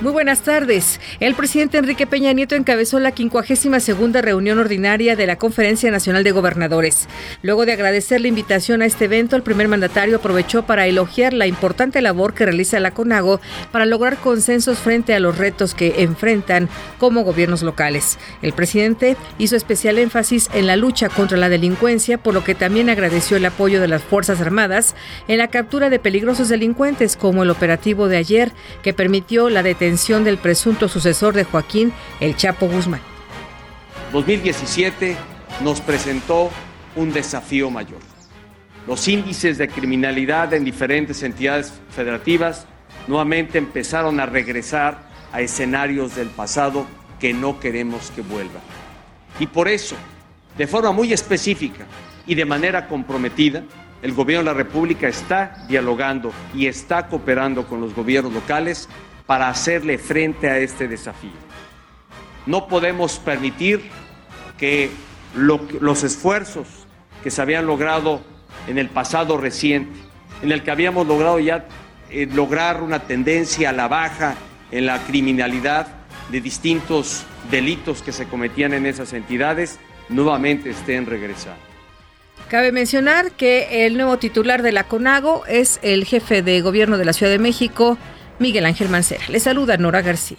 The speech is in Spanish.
Muy buenas tardes. El presidente Enrique Peña Nieto encabezó la 52 segunda reunión ordinaria de la Conferencia Nacional de Gobernadores. Luego de agradecer la invitación a este evento, el primer mandatario aprovechó para elogiar la importante labor que realiza la CONAGO para lograr consensos frente a los retos que enfrentan como gobiernos locales. El presidente hizo especial énfasis en la lucha contra la delincuencia, por lo que también agradeció el apoyo de las Fuerzas Armadas en la captura de peligrosos delincuentes, como el operativo de ayer, que permitió la detención del presunto sucesor de Joaquín, el Chapo Guzmán. 2017 nos presentó un desafío mayor. Los índices de criminalidad en diferentes entidades federativas nuevamente empezaron a regresar a escenarios del pasado que no queremos que vuelvan. Y por eso, de forma muy específica y de manera comprometida, el Gobierno de la República está dialogando y está cooperando con los gobiernos locales para hacerle frente a este desafío. No podemos permitir que los esfuerzos que se habían logrado en el pasado reciente, en el que habíamos logrado ya eh, lograr una tendencia a la baja en la criminalidad de distintos delitos que se cometían en esas entidades, nuevamente estén regresando. Cabe mencionar que el nuevo titular de la CONAGO es el jefe de gobierno de la Ciudad de México, Miguel Ángel Mancera. Le saluda Nora García.